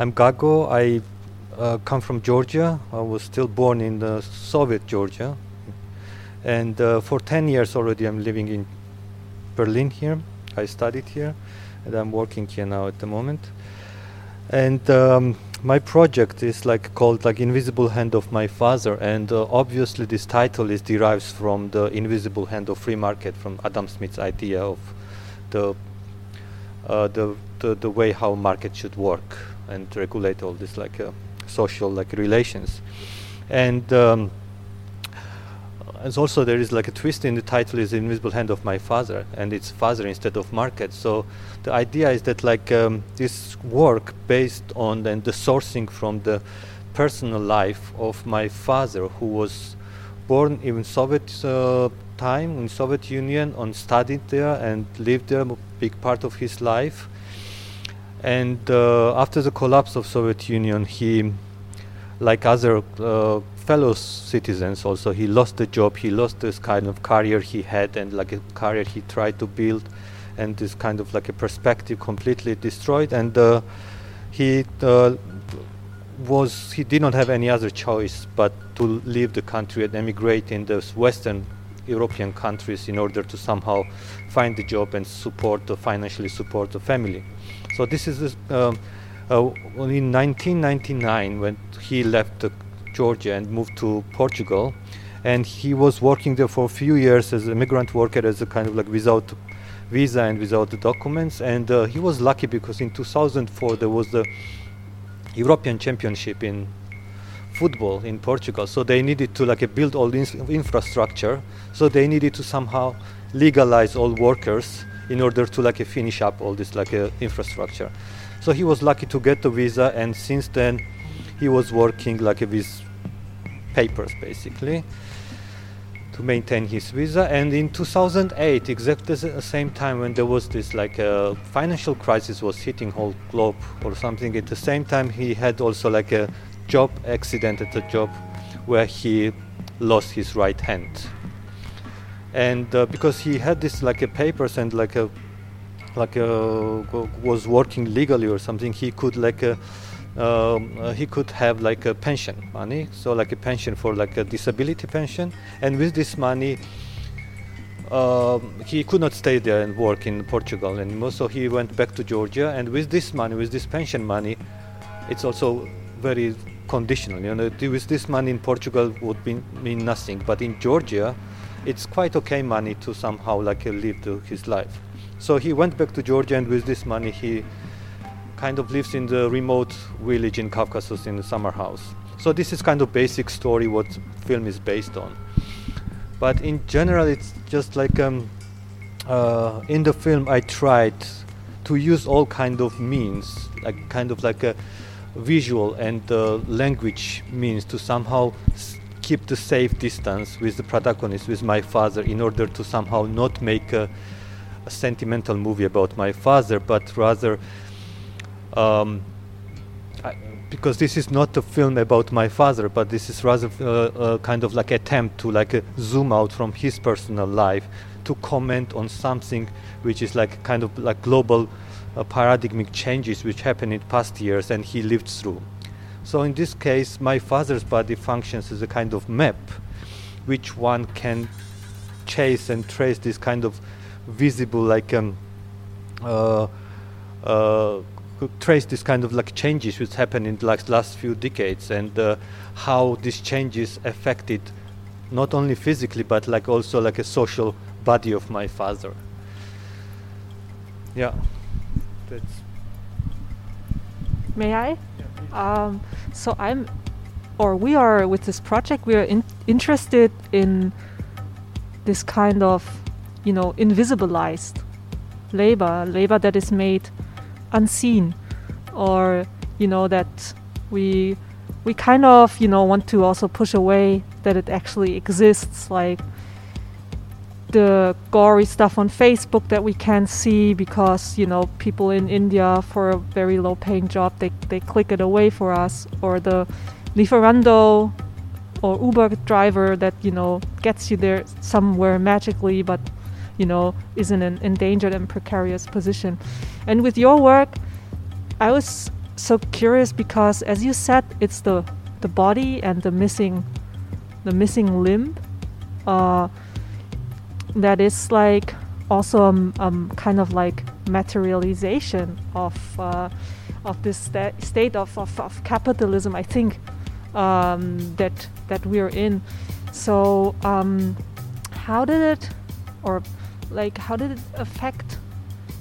I'm Gago. I uh, come from Georgia. I was still born in the Soviet Georgia. And uh, for 10 years already, I'm living in Berlin here. I studied here, and I'm working here now at the moment. And um, my project is like called like Invisible Hand of My Father, and uh, obviously this title is derives from the Invisible Hand of Free Market, from Adam Smith's idea of the uh, the, the the way how market should work and regulate all this like uh, social like relations. And um, as also there is like a twist in the title is invisible hand of my father and it's father instead of market. So the idea is that like um, this work based on and the sourcing from the personal life of my father who was born in soviet uh, time in soviet union and studied there and lived there a big part of his life and uh, after the collapse of Soviet Union, he, like other uh, fellow citizens, also he lost the job. He lost this kind of career he had, and like a career he tried to build, and this kind of like a perspective completely destroyed. And uh, he was he did not have any other choice but to leave the country and emigrate in the Western European countries in order to somehow find a job and support, the financially support the family. So this is um, uh, in 1999 when he left uh, Georgia and moved to Portugal, and he was working there for a few years as a migrant worker, as a kind of like without visa and without the documents. And uh, he was lucky because in 2004 there was the European Championship in football in Portugal. So they needed to like build all the infrastructure. So they needed to somehow legalize all workers in order to like finish up all this like uh, infrastructure. So he was lucky to get the visa, and since then he was working like with papers basically to maintain his visa. And in 2008, exactly the same time when there was this like a uh, financial crisis was hitting whole globe or something, at the same time he had also like a job accident at the job where he lost his right hand. And uh, because he had this like a papers and like a like a was working legally or something he could like a um, uh, he could have like a pension money. So like a pension for like a disability pension. And with this money um, he could not stay there and work in Portugal. Anymore so he went back to Georgia. And with this money with this pension money it's also very conditional you know with this money in Portugal would be, mean nothing but in Georgia it's quite okay money to somehow like uh, live his life. So he went back to Georgia, and with this money, he kind of lives in the remote village in Caucasus in the summer house. So this is kind of basic story what film is based on. But in general, it's just like um, uh, in the film, I tried to use all kind of means, like kind of like a visual and uh, language means to somehow keep the safe distance with the protagonist, with my father, in order to somehow not make a, a sentimental movie about my father, but rather um, I, because this is not a film about my father, but this is rather uh, a kind of like attempt to like a zoom out from his personal life to comment on something which is like kind of like global uh, paradigmic changes which happened in past years and he lived through. So in this case, my father's body functions as a kind of map, which one can chase and trace this kind of visible, like um, uh, uh, trace this kind of like changes which happened in the like last few decades and uh, how these changes affected not only physically but like also like a social body of my father. Yeah, that's. May I? Um, so I'm, or we are with this project, we are in, interested in this kind of, you know, invisibilized labor, labor that is made unseen, or you know that we we kind of you know want to also push away that it actually exists, like the gory stuff on Facebook that we can't see because you know people in India for a very low paying job they, they click it away for us. Or the Lieferando or Uber driver that you know gets you there somewhere magically but you know is in an endangered and precarious position. And with your work I was so curious because, as you said, it's the the body and the missing the missing limb. Uh, that is like also um, um, kind of like materialization of uh, of this sta- state of, of, of, capitalism. I think um, that that we're in. So um, how did it, or like how did it affect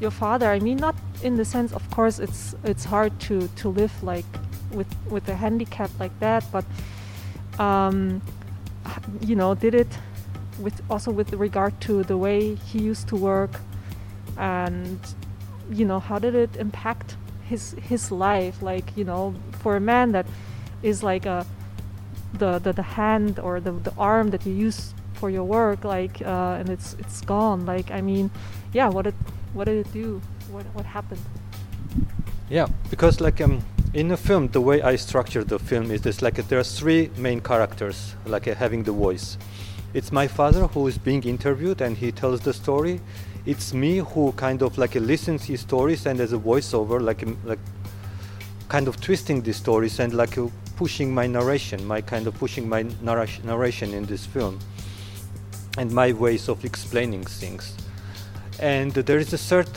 your father? I mean, not in the sense, of course, it's it's hard to to live like with with a handicap like that, but um, you know, did it with also with regard to the way he used to work, and you know, how did it impact his his life? Like you know, for a man that is like a the the, the hand or the, the arm that you use for your work like uh, and it's it's gone. Like i mean yeah what did what did it do? What what happened? Yeah because like um in the film the way i structure the film is this like there are three main characters like uh, having the voice it's my father who is being interviewed and he tells the story it's me who kind of like listens his stories and as a voiceover like like kind of twisting these stories and like pushing my narration my kind of pushing my narration in this film and my ways of explaining things. And there is a third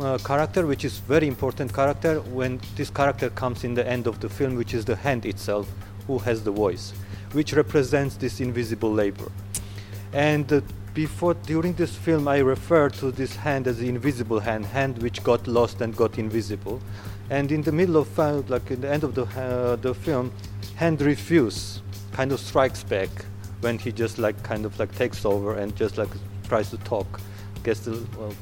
uh, character which is very important character when this character comes in the end of the film which is the hand itself who has the voice which represents this invisible labor and uh, before during this film i refer to this hand as the invisible hand hand which got lost and got invisible. And in the middle of uh, like in the end of the uh, the film hand refuse kind of strikes back when he just like kind of like takes over and just like tries to talk, gets to well,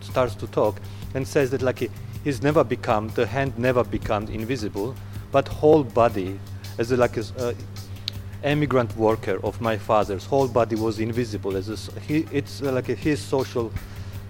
starts to talk and says that like he, he's never become the hand never become invisible, but whole body as a, like a uh, immigrant worker of my father's. Whole body was invisible as a, he it's uh, like his social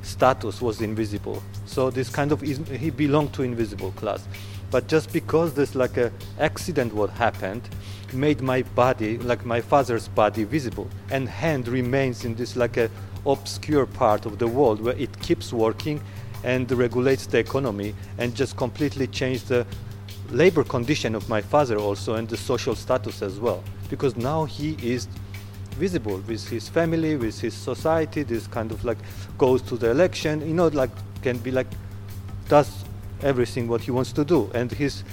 status was invisible. So this kind of he belonged to invisible class. But just because there's like a accident what happened made my body like my father's body visible. And hand remains in this like a obscure part of the world where it keeps working and regulates the economy and just completely changed the labor condition of my father also and the social status as well. Because now he is visible with his family with his society this kind of like goes to the election you know like can be like does everything what he wants to do. And his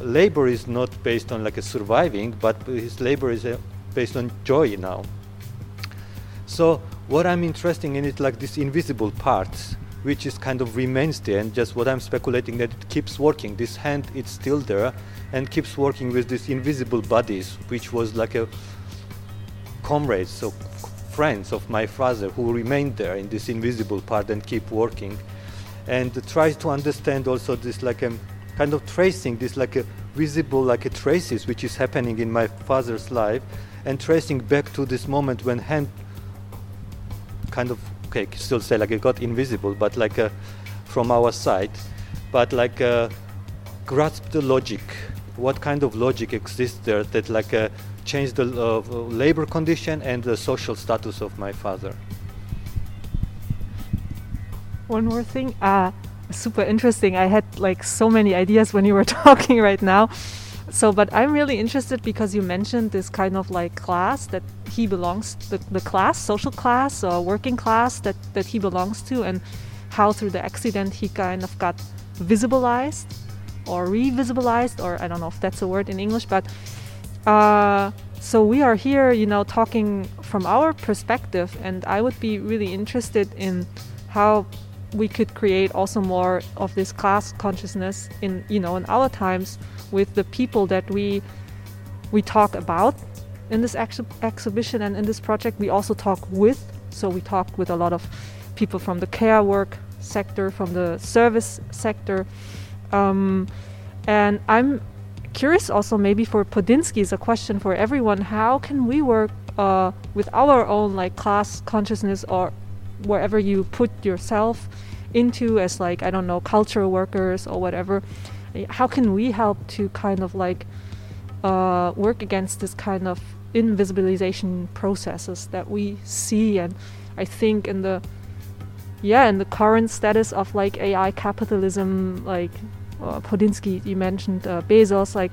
labor is not based on like a surviving but his labor is uh, based on joy now. So what i'm interested in is like this invisible parts which is kind of remains there and just what i'm speculating that it keeps working. This hand it's still there and keeps working with these invisible bodies which was like a comrades so friends of my father who remained there in this invisible part and keep working and tries to understand also this like a kind of tracing this like a visible like a traces which is happening in my father's life and tracing back to this moment when hand kind of okay still say like it got invisible but like a, from our side but like a, grasp the logic what kind of logic exists there that like change the uh, labor condition and the social status of my father one more thing. Uh, super interesting. I had like so many ideas when you were talking right now. So, but I'm really interested because you mentioned this kind of like class that he belongs, the, the class, social class or working class that, that he belongs to, and how through the accident he kind of got visibilized or revisibilized, or I don't know if that's a word in English, but uh, so we are here, you know, talking from our perspective, and I would be really interested in how we could create also more of this class consciousness in you know in our times with the people that we we talk about in this ex exhibition and in this project. We also talk with so we talk with a lot of people from the care work sector from the service sector. Um, and i'm curious also maybe for Podinsky is a question for everyone. How can we work uh, with our own like class consciousness or wherever you put yourself into as like I don't know cultural workers or whatever how can we help to kind of like uh, work against this kind of invisibilization processes that we see? And I think in the yeah in the current status of like AI capitalism like uh, Podinsky, you mentioned uh, Bezos, like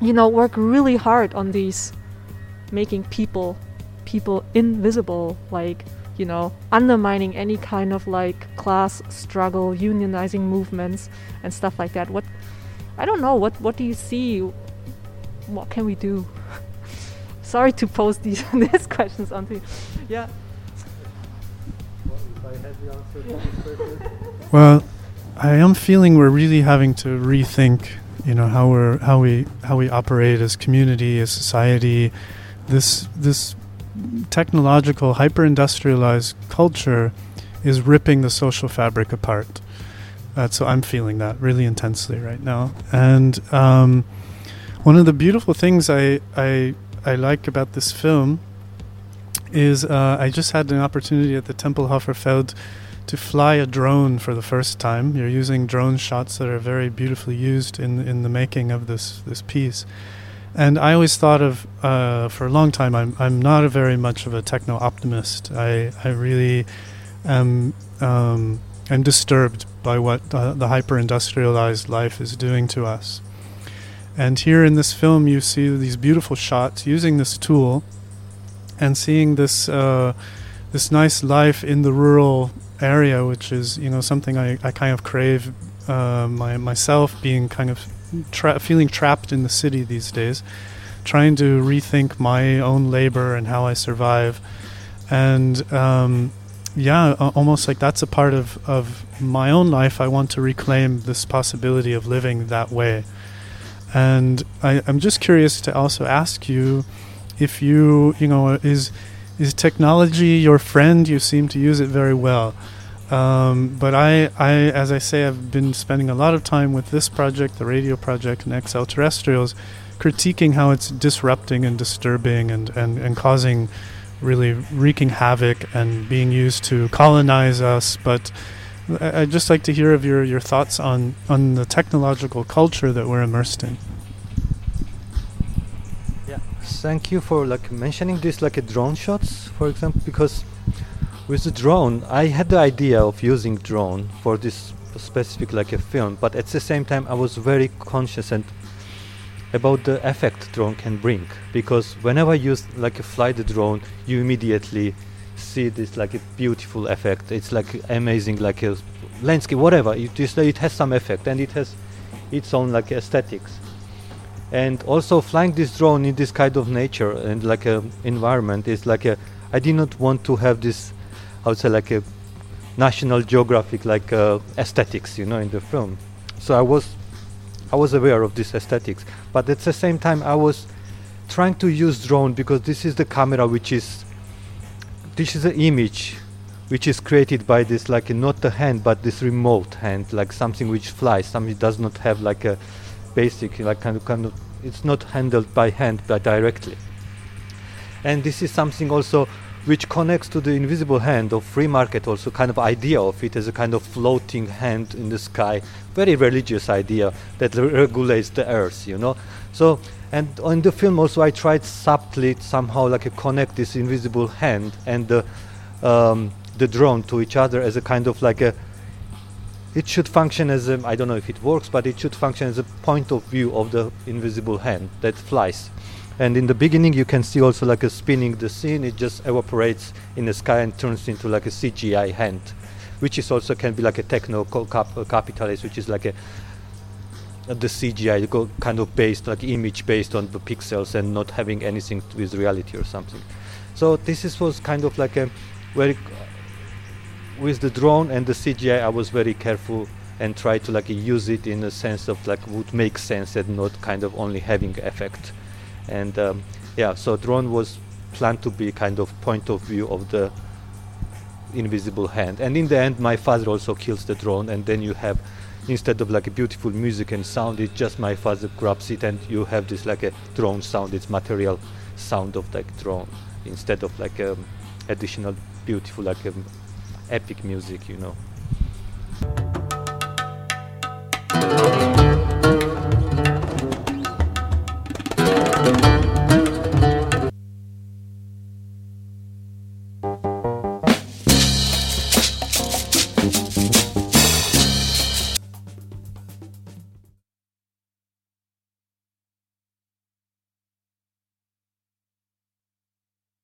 you know, work really hard on these making people people invisible, like you know, undermining any kind of like class struggle, unionizing movements and stuff like that. What I don't know, what what do you see? What can we do? Sorry to pose these these questions onto you. Yeah. Well, I am feeling we're really having to rethink, you know, how we're how we how we operate as community, as society. This this technological, hyper-industrialized culture is ripping the social fabric apart. Uh, so I'm feeling that really intensely right now. And um, one of the beautiful things I, I I like about this film is uh, I just had an opportunity at the Tempelhofer Feld to fly a drone for the first time. You're using drone shots that are very beautifully used in in the making of this this piece. And I always thought of, uh, for a long time, I'm, I'm not a very much of a techno optimist. I, I really am um, I'm disturbed by what uh, the hyper industrialized life is doing to us. And here in this film, you see these beautiful shots using this tool and seeing this, uh, this nice life in the rural area, which is you know something I, I kind of crave uh, my, myself, being kind of tra- feeling trapped in the city these days, trying to rethink my own labor and how I survive, and um, yeah, almost like that's a part of of my own life. I want to reclaim this possibility of living that way, and I, I'm just curious to also ask you if you you know is is technology your friend? You seem to use it very well. Um, but I, I, as I say, I've been spending a lot of time with this project, the radio project, and XL Terrestrials, critiquing how it's disrupting and disturbing and, and, and causing really wreaking havoc and being used to colonize us. But I'd just like to hear of your, your thoughts on, on the technological culture that we're immersed in. Yeah, thank you for like mentioning this like a drone shots, for example, because with the drone, I had the idea of using drone for this specific like a film, but at the same time I was very conscious and about the effect drone can bring because whenever you like fly the drone, you immediately see this like a beautiful effect. It's like amazing, like a landscape, whatever. It just it has some effect and it has its own like aesthetics. And also flying this drone in this kind of nature and like a environment is like a. I did not want to have this I would say like a National Geographic like uh, aesthetics, you know, in the film. So I was I was aware of this aesthetics, but at the same time I was trying to use drone because this is the camera which is this is the image which is created by this like not the hand but this remote hand like something which flies something does not have like a basic like kind of kind of it's not handled by hand but directly and this is something also which connects to the invisible hand of free market also kind of idea of it as a kind of floating hand in the sky. Very religious idea that regulates the earth you know? So and in the film also i tried subtly somehow like connect this invisible hand and the um, the drone to each other as a kind of like a it should function as a i don't know if it works but it should function as a point of view of the invisible hand that flies and in the beginning you can see also like a spinning the scene it just evaporates in the sky and turns into like a cgi hand which is also can be like a techno cap- uh, capitalist which is like a the CGI kind of based like image based on the pixels and not having anything with reality or something. So this is, was kind of like a very with the drone and the CGI I was very careful and try to like use it in a sense of like would make sense and not kind of only having effect and um, yeah so drone was planned to be kind of point of view of the invisible hand. And in the end my father also kills the drone and then you have instead of like a beautiful music and sound it's just my father grabs it and you have this like a drone sound. It's material sound of like drone instead of like um, additional beautiful like um, epic music you know